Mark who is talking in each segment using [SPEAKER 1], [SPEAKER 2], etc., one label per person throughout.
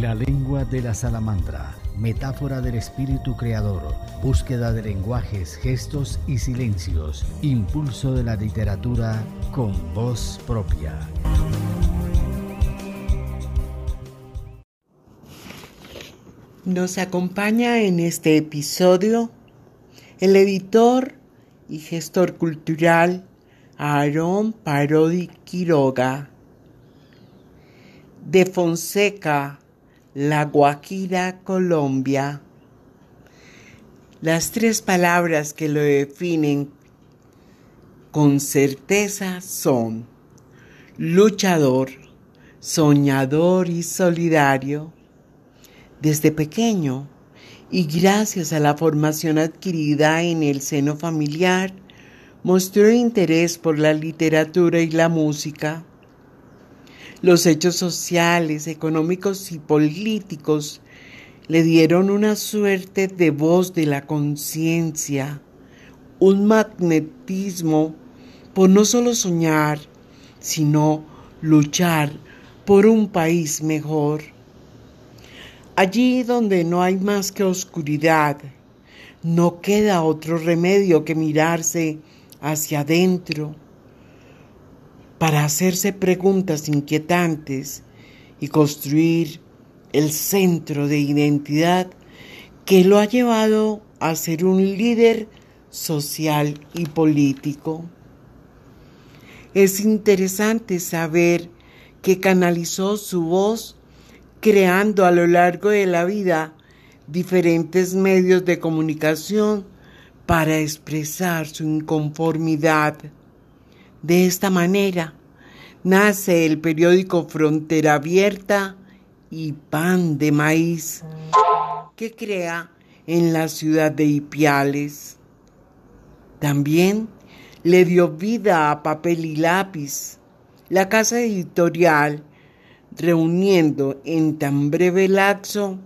[SPEAKER 1] La lengua de la salamandra, metáfora del espíritu creador, búsqueda de lenguajes, gestos y silencios, impulso de la literatura con voz propia.
[SPEAKER 2] Nos acompaña en este episodio el editor y gestor cultural Aarón Parodi Quiroga. De Fonseca, La Guajira, Colombia. Las tres palabras que lo definen con certeza son luchador, soñador y solidario desde pequeño y gracias a la formación adquirida en el seno familiar, mostró interés por la literatura y la música. Los hechos sociales, económicos y políticos le dieron una suerte de voz de la conciencia, un magnetismo por no solo soñar, sino luchar por un país mejor. Allí donde no hay más que oscuridad, no queda otro remedio que mirarse hacia adentro para hacerse preguntas inquietantes y construir el centro de identidad que lo ha llevado a ser un líder social y político. Es interesante saber que canalizó su voz creando a lo largo de la vida diferentes medios de comunicación para expresar su inconformidad. De esta manera nace el periódico Frontera Abierta y Pan de Maíz, que crea en la ciudad de Ipiales. También le dio vida a papel y lápiz, la casa editorial reuniendo en tan breve lapso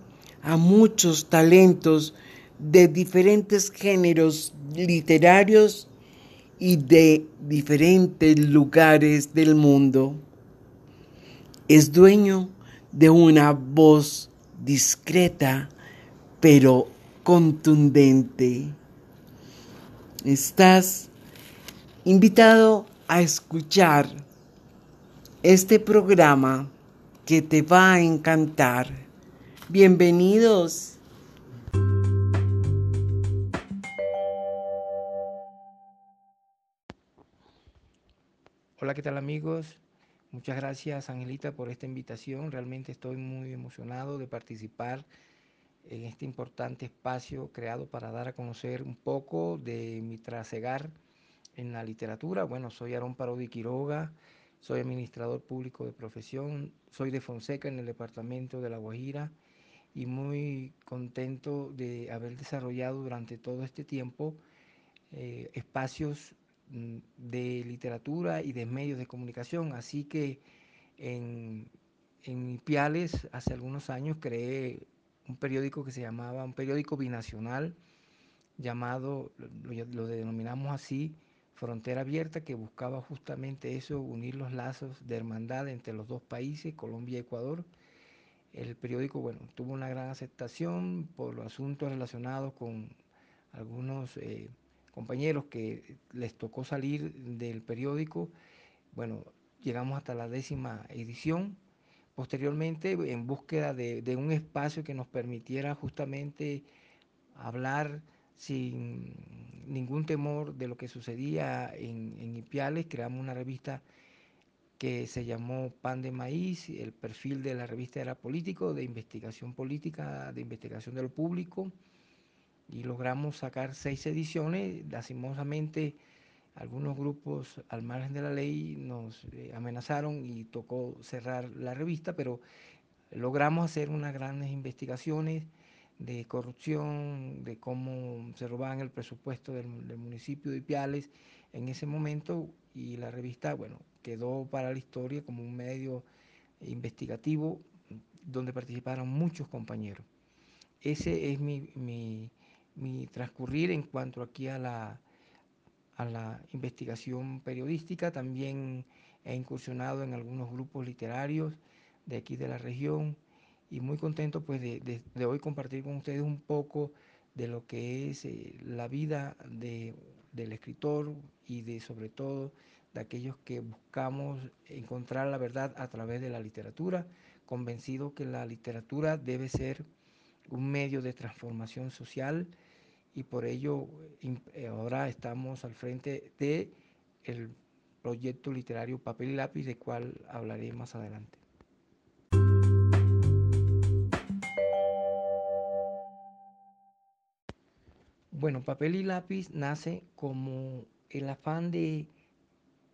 [SPEAKER 2] a muchos talentos de diferentes géneros literarios y de diferentes lugares del mundo. Es dueño de una voz discreta pero contundente. Estás invitado a escuchar este programa que te va a encantar. Bienvenidos.
[SPEAKER 3] Hola, ¿qué tal amigos? Muchas gracias Angelita por esta invitación. Realmente estoy muy emocionado de participar en este importante espacio creado para dar a conocer un poco de mi trasegar en la literatura. Bueno, soy Aarón Parodi Quiroga, soy administrador público de profesión, soy de Fonseca en el departamento de La Guajira y muy contento de haber desarrollado durante todo este tiempo eh, espacios de literatura y de medios de comunicación. Así que en, en Ipiales hace algunos años creé un periódico que se llamaba, un periódico binacional llamado, lo denominamos así, frontera abierta que buscaba justamente eso, unir los lazos de hermandad entre los dos países, Colombia y Ecuador. El periódico, bueno, tuvo una gran aceptación por los asuntos relacionados con algunos eh, compañeros que les tocó salir del periódico. Bueno, llegamos hasta la décima edición. Posteriormente, en búsqueda de, un espacio que nos permitiera justamente hablar sin ningún temor de lo que sucedía en, Ipiales, creamos una revista que se llamó Pan de Maíz, el perfil de la revista era político, de investigación política, de investigación de lo público, y logramos sacar seis ediciones. Lastimosamente, algunos grupos al margen de la ley nos eh, amenazaron y tocó cerrar la revista, pero logramos hacer unas grandes investigaciones de corrupción, de cómo se robaban el presupuesto del, municipio de Ipiales en ese momento y la revista, bueno, quedó para la historia como un medio investigativo donde participaron muchos compañeros. Ese es mi, mi, transcurrir en cuanto aquí a la, a la investigación periodística. También he incursionado en algunos grupos literarios de aquí de la región y muy contento pues de, hoy compartir con ustedes un poco de lo que es eh, la vida del escritor y de sobre todo de aquellos que buscamos encontrar la verdad a través de la literatura, convencido que la literatura debe ser un medio de transformación social y por ello eh, ahora estamos al frente de el proyecto literario Papel y Lápiz, de cual hablaré más adelante. Bueno, Papel y Lápiz nace como el afán de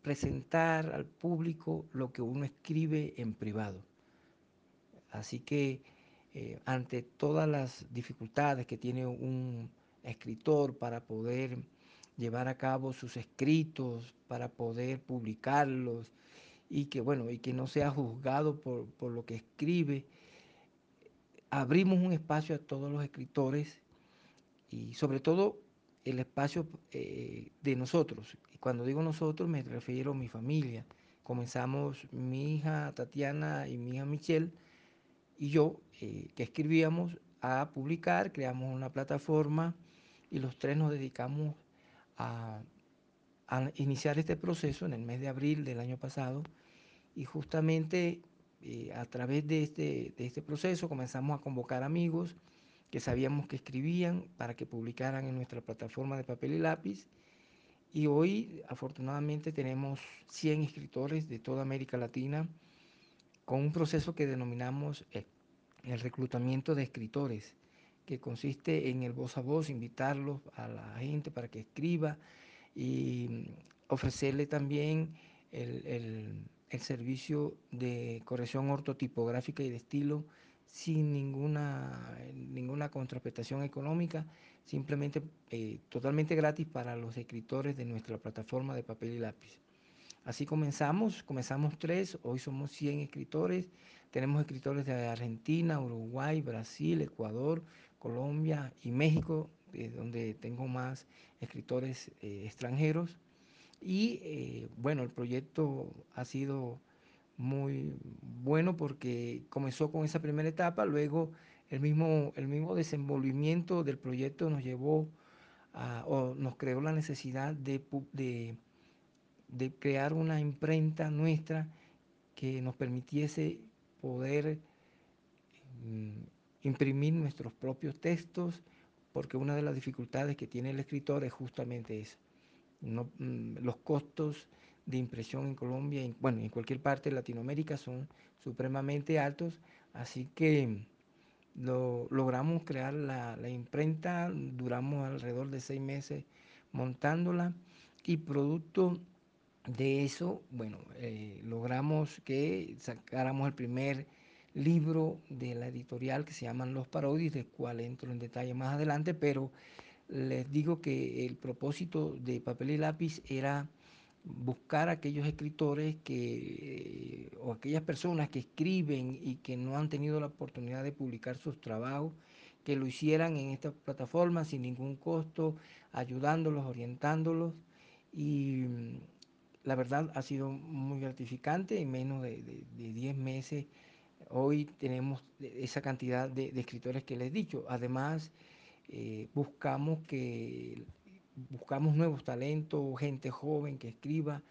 [SPEAKER 3] presentar al público lo que uno escribe en privado. Así que eh, ante todas las dificultades que tiene un escritor para poder llevar a cabo sus escritos, para poder publicarlos y que bueno, y que no sea juzgado por, lo que escribe. Abrimos un espacio a todos los escritores y sobre todo el espacio eh, de nosotros. Y cuando digo nosotros me refiero a mi familia. Comenzamos mi hija Tatiana y mi hija Michelle y yo, eh, que escribíamos a publicar, creamos una plataforma y los tres nos dedicamos a, iniciar este proceso en el mes de abril del año pasado y justamente eh, a través de este, de este proceso comenzamos a convocar amigos que sabíamos que escribían para que publicaran en nuestra plataforma de papel y lápiz. Y hoy afortunadamente tenemos 100 escritores de toda América Latina con un proceso que denominamos eh, el reclutamiento de escritores que consiste en el voz a voz, invitarlos a la gente para que escriba y ofrecerle también el, servicio de corrección ortotipográfica y de estilo sin ninguna, ninguna contraprestación económica, simplemente eh, totalmente gratis para los escritores de nuestra plataforma de papel y lápiz. Así comenzamos, comenzamos tres, hoy somos 100 escritores, tenemos escritores de Argentina, Uruguay, Brasil, Ecuador, Colombia y México, donde tengo más escritores eh, extranjeros. Y eh, bueno, el proyecto ha sido muy bueno porque comenzó con esa primera etapa, luego el mismo, el mismo desenvolvimiento del proyecto nos llevó a, o nos creó la necesidad de, de crear una imprenta nuestra que nos permitiese poder mm, imprimir nuestros propios textos, porque una de las dificultades que tiene el escritor es justamente eso. Mm, los costos de impresión en Colombia, y, bueno, en cualquier parte de Latinoamérica son supremamente altos, así que lo, logramos crear la, imprenta, duramos alrededor de seis meses montándola y producto de eso, bueno, eh, logramos que sacáramos el primer libro de la editorial que se llaman Los Parodies, del cual entro en detalle más adelante, pero les digo que el propósito de papel y lápiz era buscar aquellos escritores que, o aquellas personas que escriben y que no han tenido la oportunidad de publicar sus trabajos, que lo hicieran en esta plataforma sin ningún costo, ayudándolos, orientándolos. Y la verdad ha sido muy gratificante, en menos de 10 meses Hoy tenemos esa cantidad de, escritores que les he dicho. Además, eh, buscamos que buscamos nuevos talentos, gente joven que escriba,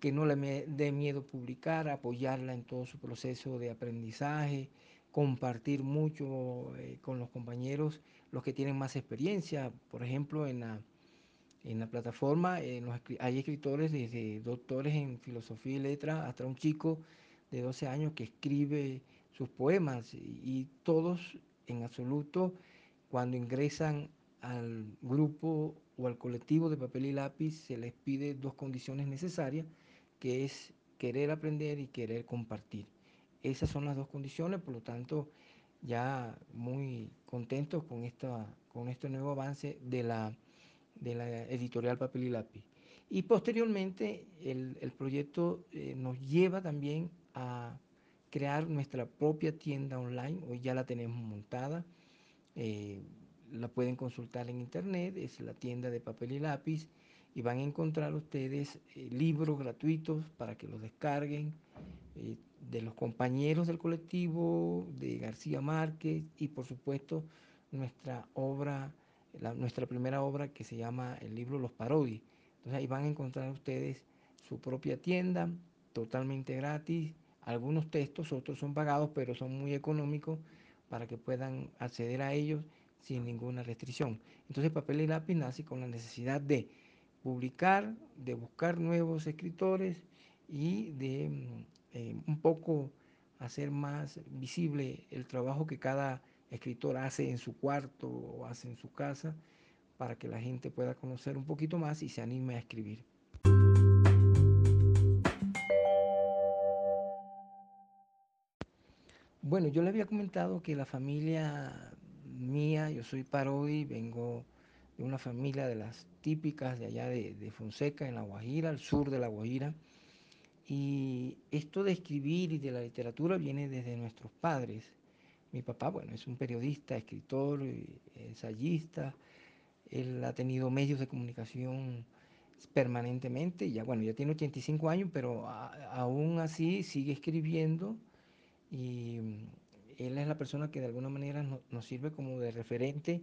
[SPEAKER 3] que no le dé miedo publicar, apoyarla en todo su proceso de aprendizaje, compartir mucho eh, con los compañeros, los que tienen más experiencia. Por ejemplo, en la, en la plataforma eh, hay escritores desde doctores en filosofía y letras hasta un chico de 12 años que escribe sus poemas y, todos en absoluto cuando ingresan al grupo o al colectivo de papel y lápiz se les pide dos condiciones necesarias, que es querer aprender y querer compartir. Esas son las dos condiciones, por lo tanto, ya muy contentos con, esta, con este nuevo avance de la, de la editorial Papel y Lápiz. Y posteriormente el, proyecto eh, nos lleva también a crear nuestra propia tienda online. Hoy ya la tenemos montada. Eh, la pueden consultar en internet. Es la tienda de papel y lápiz. Y van a encontrar ustedes eh, libros gratuitos para que los descarguen. De los compañeros del colectivo, de García Márquez y por supuesto nuestra obra, nuestra primera obra que se llama el libro Los Parodies. Entonces ahí van a encontrar ustedes su propia tienda, totalmente gratis. Algunos textos, otros son pagados, pero son muy económicos para que puedan acceder a ellos sin ninguna restricción. Entonces Papel y Lápiz nace con la necesidad de publicar, de buscar nuevos escritores y de eh, un poco hacer más visible el trabajo que cada escritor hace en su cuarto o hace en su casa para que la gente pueda conocer un poquito más y se anime a escribir. Bueno, yo le había comentado que la familia mía, yo soy Parodi, vengo de una familia de las típicas de allá de, Fonseca, en La Guajira, al sur de La Guajira. Y esto de escribir y de la literatura viene desde nuestros padres. Mi papá, bueno, es un periodista, escritor, ensayista. Él ha tenido medios de comunicación permanentemente. Ya, bueno, ya tiene 85 años, pero aún así sigue escribiendo. Y él es la persona que de alguna manera nos sirve como de referente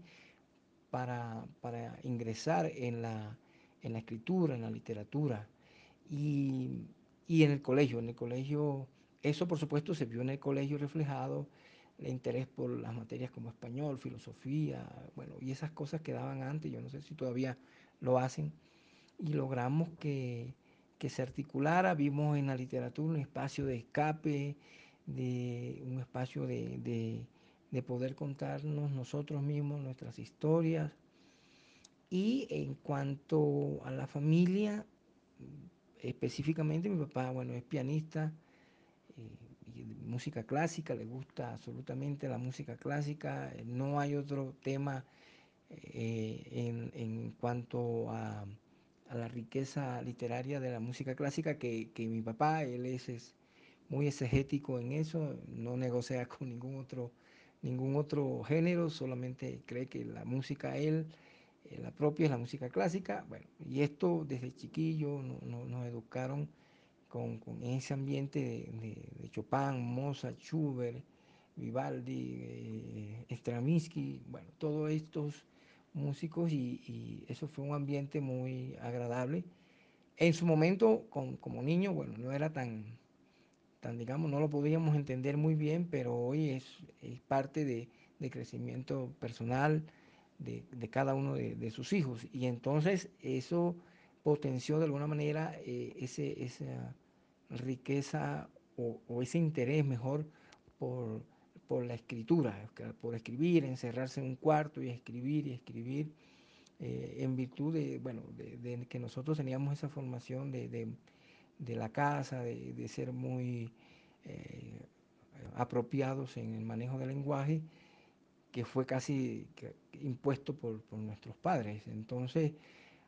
[SPEAKER 3] para, para ingresar en la, en la escritura, en la literatura. Y y en el colegio. En el colegio, eso por supuesto se vio en el colegio reflejado, el interés por las materias como español, filosofía, bueno, y esas cosas que daban antes, yo no sé si todavía lo hacen, y logramos que, se articulara, vimos en la literatura un espacio de escape, de un espacio de, de poder contarnos nosotros mismos nuestras historias. Y en cuanto a la familia, específicamente mi papá, bueno, es pianista, eh, música clásica, le gusta absolutamente la música clásica, no hay otro tema eh, en, cuanto a, la riqueza literaria de la música clásica que, mi papá, él es, muy exegético en eso, no negocia con ningún otro, ningún otro género, solamente cree que la música él eh, la propia es la música clásica, bueno, y esto desde chiquillo nos educaron con, ese ambiente de, Chopin, Mozart, Schubert, Vivaldi, eh, Stravinsky, bueno, todos estos músicos y, eso fue un ambiente muy agradable. En su momento, como niño, bueno, no era tan, tan, digamos, no lo podíamos entender muy bien, pero hoy es, parte de, de crecimiento personal, de, cada uno de, sus hijos. Y entonces eso potenció de alguna manera eh, ese, esa riqueza o, ese interés mejor por, la escritura, por escribir, encerrarse en un cuarto y escribir y escribir, eh, en virtud de, bueno, de, que nosotros teníamos esa formación de, la casa, de, ser muy eh, apropiados en el manejo del lenguaje que fue casi impuesto por, nuestros padres. Entonces,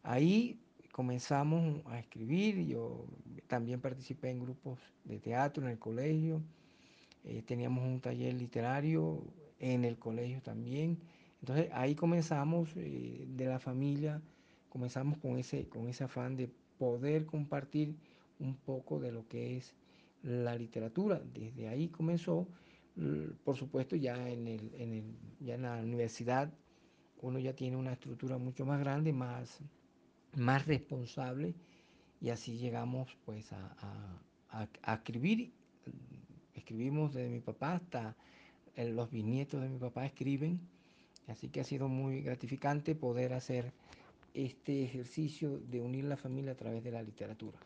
[SPEAKER 3] ahí comenzamos a escribir, yo también participé en grupos de teatro en el colegio, eh, teníamos un taller literario en el colegio también. Entonces ahí comenzamos eh, de la familia, comenzamos con ese, con ese afán de poder compartir un poco de lo que es la literatura. Desde ahí comenzó por supuesto, ya en, el, ya en la universidad uno ya tiene una estructura mucho más grande, más, más responsable, y así llegamos pues a, escribir. Escribimos desde mi papá hasta los bisnietos de mi papá escriben, así que ha sido muy gratificante poder hacer este ejercicio de unir la familia a través de la literatura.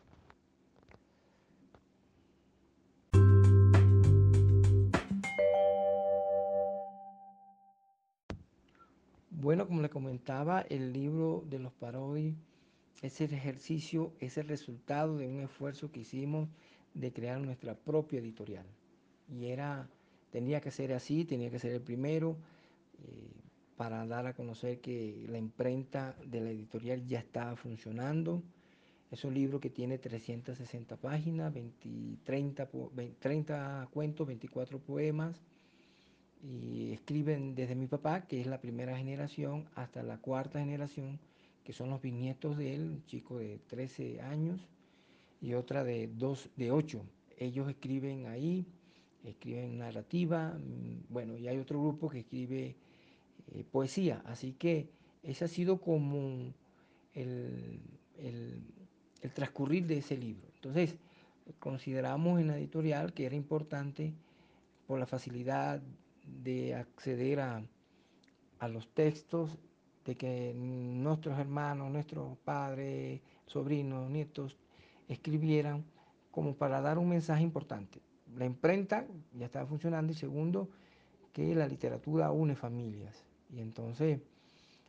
[SPEAKER 3] Bueno, como le comentaba, el libro de los parodies es el ejercicio, es el resultado de un esfuerzo que hicimos de crear nuestra propia editorial. Y era, tenía que ser así, tenía que ser el primero, eh, para dar a conocer que la imprenta de la editorial ya estaba funcionando. Es un libro que tiene 360 páginas, 30, 30 cuentos, 24 poemas y escriben desde mi papá, que es la primera generación, hasta la cuarta generación, que son los bisnietos de él, un chico de 13 años y otra de, dos, de 8. ellos escriben ahí, escriben narrativa, mm, bueno, y hay otro grupo que escribe eh, poesía, así que ese ha sido como el, el transcurrir de ese libro. Entonces, consideramos en la editorial que era importante por la facilidad de acceder a, a los textos, de que nuestros hermanos, nuestros padres, sobrinos, nietos escribieran como para dar un mensaje importante. La imprenta ya estaba funcionando y segundo, que la literatura une familias. Y entonces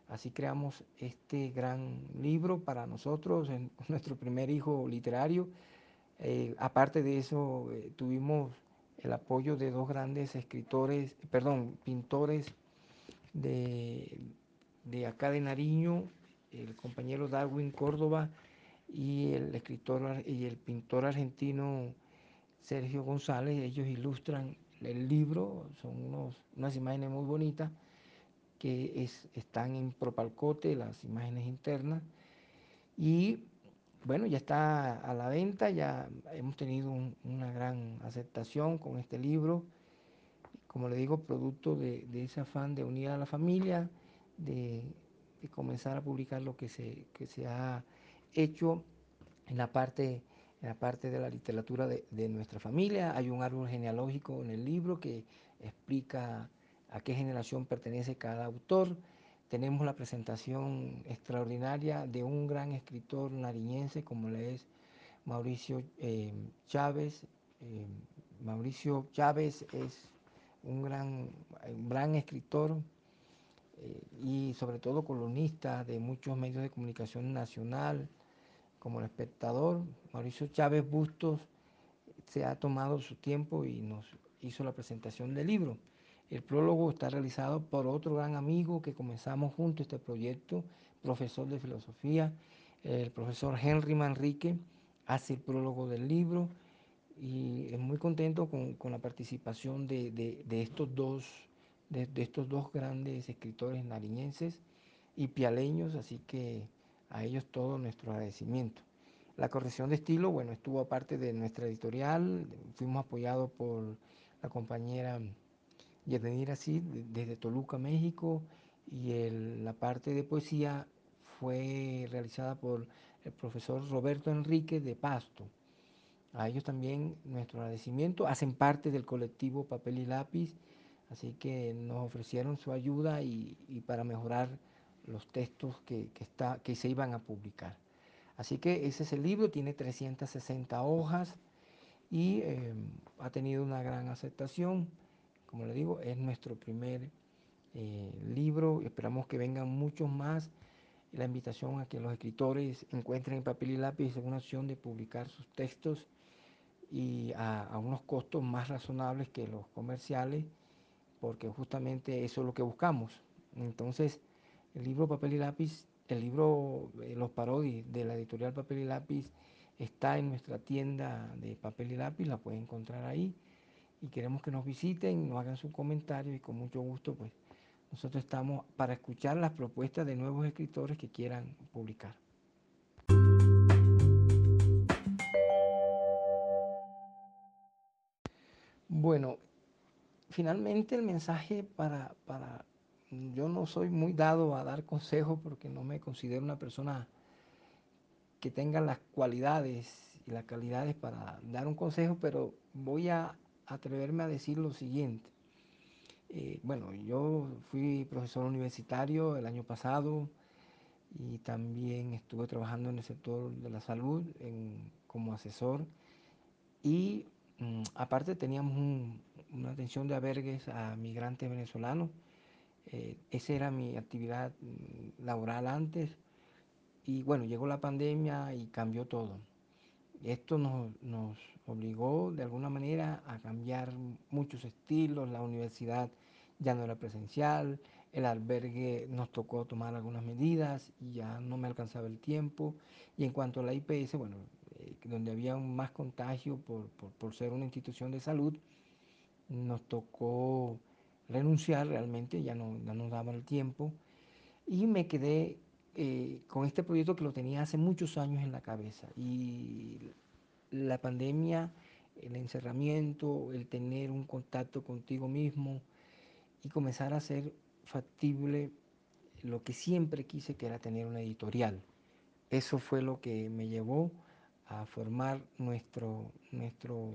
[SPEAKER 3] así creamos este gran libro para nosotros, nuestro primer hijo literario. Eh, aparte de eso, eh, tuvimos el apoyo de dos grandes escritores, perdón, pintores de, de acá de Nariño, el compañero Darwin Córdoba y el escritor y el pintor argentino Sergio González. Ellos ilustran el libro, son unas imágenes muy bonitas que están en Propalcote, las imágenes internas. Y bueno, ya está a la venta, ya hemos tenido una gran aceptación con este libro. Como le digo, producto de, ese afán de unir a la familia, de, comenzar a publicar lo que se, se ha hecho en la parte, en la parte de la literatura de, de nuestra familia. Hay un árbol genealógico en el libro que explica a qué generación pertenece cada autor tenemos la presentación extraordinaria de un gran escritor nariñense como le es Mauricio eh, Chávez. Eh, Mauricio Chávez es un gran, gran escritor eh, y sobre todo columnista de muchos medios de comunicación nacional, como el espectador. Mauricio Chávez Bustos se ha tomado su tiempo y nos hizo la presentación del libro. El prólogo está realizado por otro gran amigo que comenzamos juntos este proyecto, profesor de filosofía, el profesor Henry Manrique, hace el prólogo del libro y es muy contento con, la participación de, estos dos, de, estos dos grandes escritores nariñenses y pialeños, así que a ellos todo nuestro agradecimiento. La corrección de estilo, bueno, estuvo aparte de nuestra editorial, fuimos apoyados por la compañera y venir así desde Toluca, México, y la parte de poesía fue realizada por el profesor Roberto Enrique de Pasto. A ellos también nuestro agradecimiento. Hacen parte del colectivo Papel y Lápiz, así que nos ofrecieron su ayuda y, para mejorar los textos que, está, que se iban a publicar. Así que ese es el libro, tiene 360 hojas y eh, ha tenido una gran aceptación. Como le digo, es nuestro primer eh, libro. Esperamos que vengan muchos más. La invitación a que los escritores encuentren papel y lápiz una opción de publicar sus textos y a, unos costos más razonables que los comerciales, porque justamente eso es lo que buscamos. Entonces, el libro Papel y Lápiz, el libro eh, Los Parodies de la editorial Papel y Lápiz está en nuestra tienda de papel y lápiz, la pueden encontrar ahí y queremos que nos visiten, nos hagan sus comentarios y con mucho gusto pues nosotros estamos para escuchar las propuestas de nuevos escritores que quieran publicar. Bueno, finalmente el mensaje para, para, yo no soy muy dado a dar consejos porque no me considero una persona que tenga las cualidades y las calidades para dar un consejo, pero voy a atreverme a decir lo siguiente. Eh, bueno, yo fui profesor universitario el año pasado y también estuve trabajando en el sector de la salud como asesor y mm, aparte teníamos una atención de albergues a migrantes venezolanos. Eh, esa era mi actividad mm, laboral antes y bueno, llegó la pandemia y cambió todo. Esto nos, obligó de alguna manera a cambiar muchos estilos, la universidad ya no era presencial, el albergue nos tocó tomar algunas medidas y ya no me alcanzaba el tiempo. Y en cuanto a la IPS, bueno, eh, donde había más contagio por, ser una institución de salud, nos tocó renunciar realmente, ya no, nos daba el tiempo. Y me quedé eh, con este proyecto que lo tenía hace muchos años en la cabeza y la pandemia el encerramiento, el tener un contacto contigo mismo y comenzar a hacer factible lo que siempre quise que era tener una editorial. Eso fue lo que me llevó a formar nuestro, nuestro,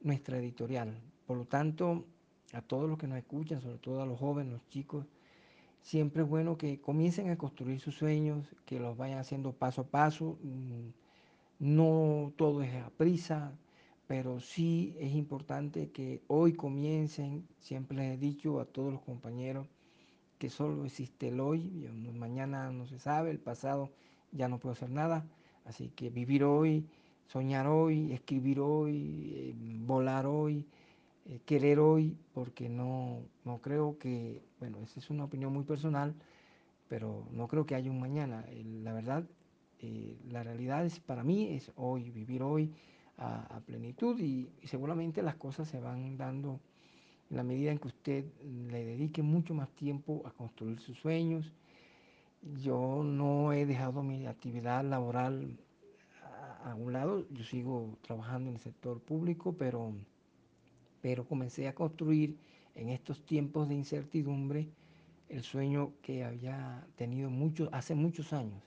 [SPEAKER 3] nuestra editorial. Por lo tanto, a todos los que nos escuchan, sobre todo a los jóvenes, los chicos, siempre es bueno que comiencen a construir sus sueños, que los vayan haciendo paso a paso. Mm, no todo es a prisa, pero sí es importante que hoy comiencen, siempre les he dicho a todos los compañeros, que solo existe el hoy, mañana no se sabe, el pasado ya no puedo hacer nada, así que vivir hoy, soñar hoy, escribir hoy, eh, volar hoy, eh, querer hoy, porque no, no creo que, bueno, esa es una opinión muy personal, pero no creo que haya un mañana. La verdad, eh, la realidad es para mí es hoy, vivir hoy a, plenitud y, seguramente las cosas se van dando en la medida en que usted le dedique mucho más tiempo a construir sus sueños. Yo no he dejado mi actividad laboral a, un lado, yo sigo trabajando en el sector público, pero pero comencé a construir en estos tiempos de incertidumbre el sueño que había tenido mucho, hace muchos años.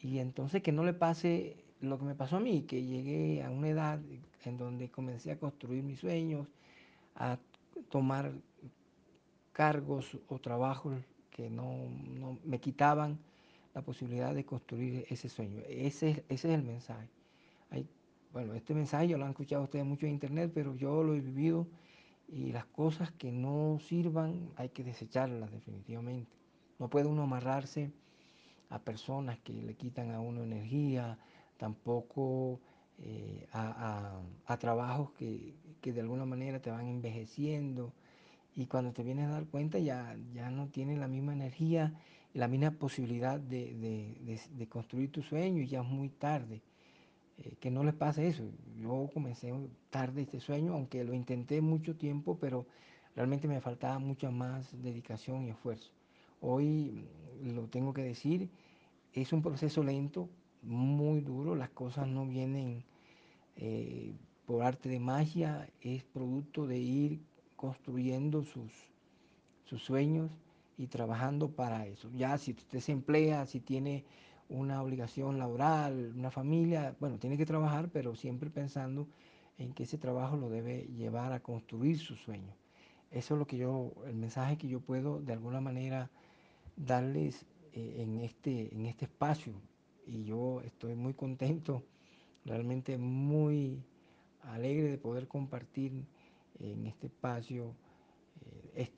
[SPEAKER 3] Y entonces que no le pase lo que me pasó a mí, que llegué a una edad en donde comencé a construir mis sueños, a tomar cargos o trabajos que no, me quitaban la posibilidad de construir ese sueño. Ese, ese es el mensaje. Bueno, este mensaje lo han escuchado ustedes mucho en internet, pero yo lo he vivido y las cosas que no sirvan hay que desecharlas definitivamente. No puede uno amarrarse a personas que le quitan a uno energía, tampoco eh, a, trabajos que, de alguna manera te van envejeciendo y cuando te vienes a dar cuenta ya, ya no tienes la misma energía, la misma posibilidad de, de construir tu sueño y ya es muy tarde. Eh, que no les pase eso. Yo comencé tarde este sueño, aunque lo intenté mucho tiempo, pero realmente me faltaba mucha más dedicación y esfuerzo. Hoy mm, lo tengo que decir, es un proceso lento, muy duro, las cosas no vienen eh, por arte de magia, es producto de ir construyendo sus, sus sueños y trabajando para eso. Ya si usted se emplea, si tiene una obligación laboral, una familia, bueno, tiene que trabajar, pero siempre pensando en que ese trabajo lo debe llevar a construir su sueño. Eso es lo que yo, el mensaje que yo puedo de alguna manera darles eh, en, este, en este espacio. Y yo estoy muy contento, realmente muy alegre de poder compartir en este espacio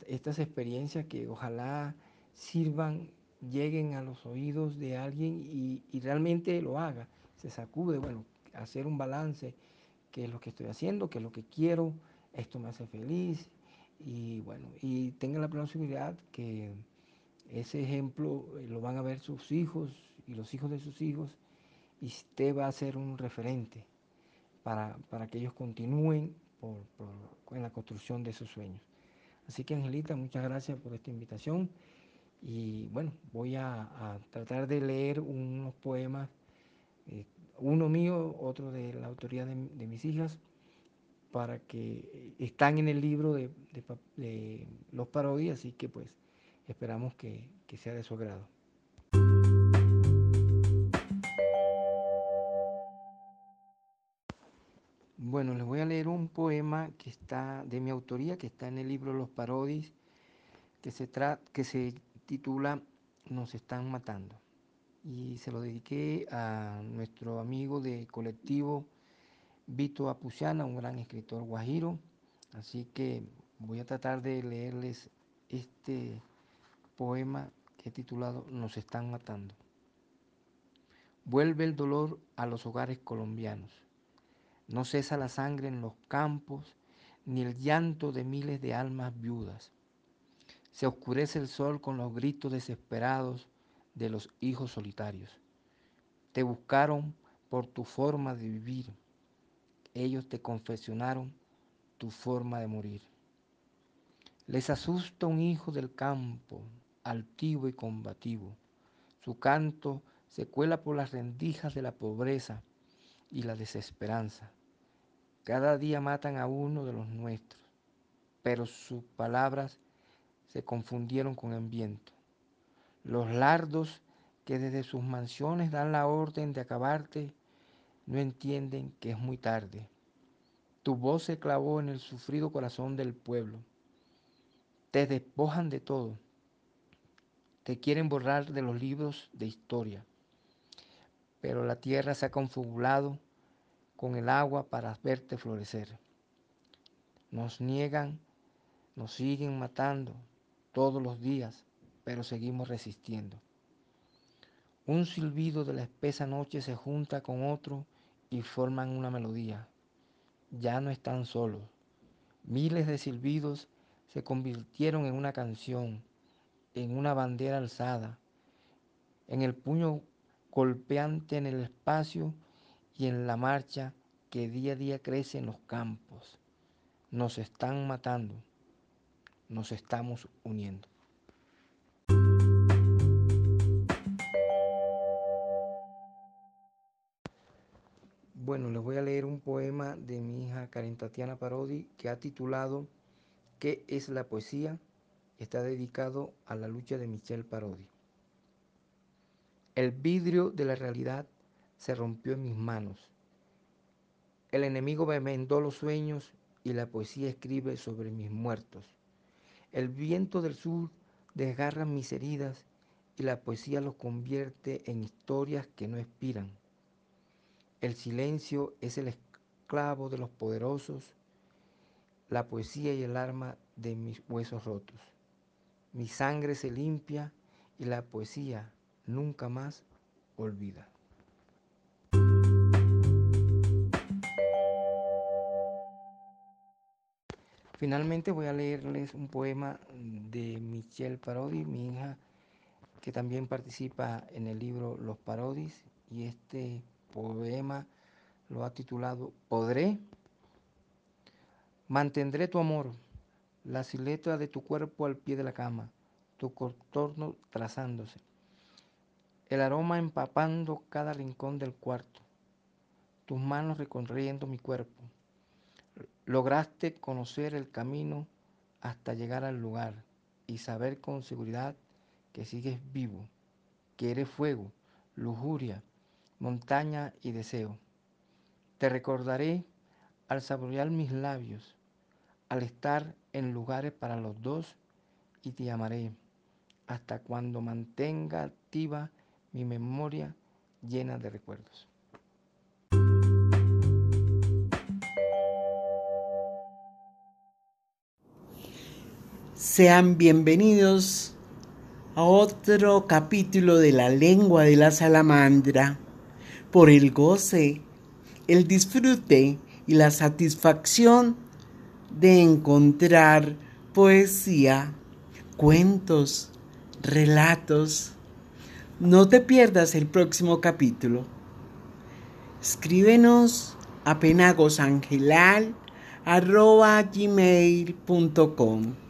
[SPEAKER 3] estas experiencias que ojalá sirvan lleguen a los oídos de alguien y, realmente lo haga, se sacude, bueno, hacer un balance, qué es lo que estoy haciendo, qué es lo que quiero, esto me hace feliz y bueno, y tenga la posibilidad que ese ejemplo eh, lo van a ver sus hijos y los hijos de sus hijos y usted va a ser un referente para, que ellos continúen en la construcción de sus sueños. Así que Angelita, muchas gracias por esta invitación. Y bueno, voy a, tratar de leer unos poemas, eh, uno mío, otro de la autoría de, mis hijas, para que están en el libro de, los parodias, así que pues esperamos que sea de su agrado. Bueno, les voy a leer un poema que está de mi autoría, que está en el libro Los Parodis, que se, que se titula Nos están matando. Y se lo dediqué a nuestro amigo de colectivo Vito Apuciana, un gran escritor guajiro. Así que voy a tratar de leerles este poema que he titulado Nos están matando. Vuelve el dolor a los hogares colombianos. No cesa la sangre en los campos, ni el llanto de miles de almas viudas. Se oscurece el sol con los gritos desesperados de los hijos solitarios. Te buscaron por tu forma de vivir. Ellos te confesionaron tu forma de morir. Les asusta un hijo del campo, altivo y combativo. Su canto se cuela por las rendijas de la pobreza y la desesperanza. Cada día matan a uno de los nuestros, pero sus palabras se confundieron con el viento. Los lardos que desde sus mansiones dan la orden de acabarte, no entienden que es muy tarde. Tu voz se clavó en el sufrido corazón del pueblo. Te despojan de todo. Te quieren borrar de los libros de historia. Pero la tierra se ha confabulado con el agua para verte florecer. Nos niegan, nos siguen matando todos los días, pero seguimos resistiendo. Un silbido de la espesa noche se junta con otro y forman una melodía. Ya no están solos. Miles de silbidos se convirtieron en una canción, en una bandera alzada, en el puño golpeante en el espacio y en la marcha que día a día crece en los campos. Nos están matando, nos estamos uniendo. Bueno, les voy a leer un poema de mi hija Karen Tatiana Parodi que ha titulado ¿Qué es la poesía? Está dedicado a la lucha de Michel Parodi. El vidrio de la realidad se rompió en mis manos. El enemigo me vendó los sueños y la poesía escribe sobre mis muertos. El viento del sur desgarra mis heridas y la poesía los convierte en historias que no expiran. El silencio es el esclavo de los poderosos, la poesía y el arma de mis huesos rotos. Mi sangre se limpia y la poesía nunca más olvida. Finalmente voy a leerles un poema de Michelle Parodi, mi hija, que también participa en el libro Los Parodis, y este poema lo ha titulado Podré. Mantendré tu amor, la silueta de tu cuerpo al pie de la cama, tu contorno trazándose, el aroma empapando cada rincón del cuarto, tus manos recorriendo mi cuerpo. Lograste conocer el camino hasta llegar al lugar y saber con seguridad que sigues vivo, que eres fuego, lujuria, montaña y deseo. Te recordaré al saborear mis labios, al estar en lugares para los dos y te amaré hasta cuando mantenga activa mi memoria llena de recuerdos.
[SPEAKER 2] Sean bienvenidos a otro capítulo de la lengua de la salamandra por el goce, el disfrute y la satisfacción de encontrar poesía, cuentos, relatos. No te pierdas el próximo capítulo. Escríbenos a penagosangelal.gmail.com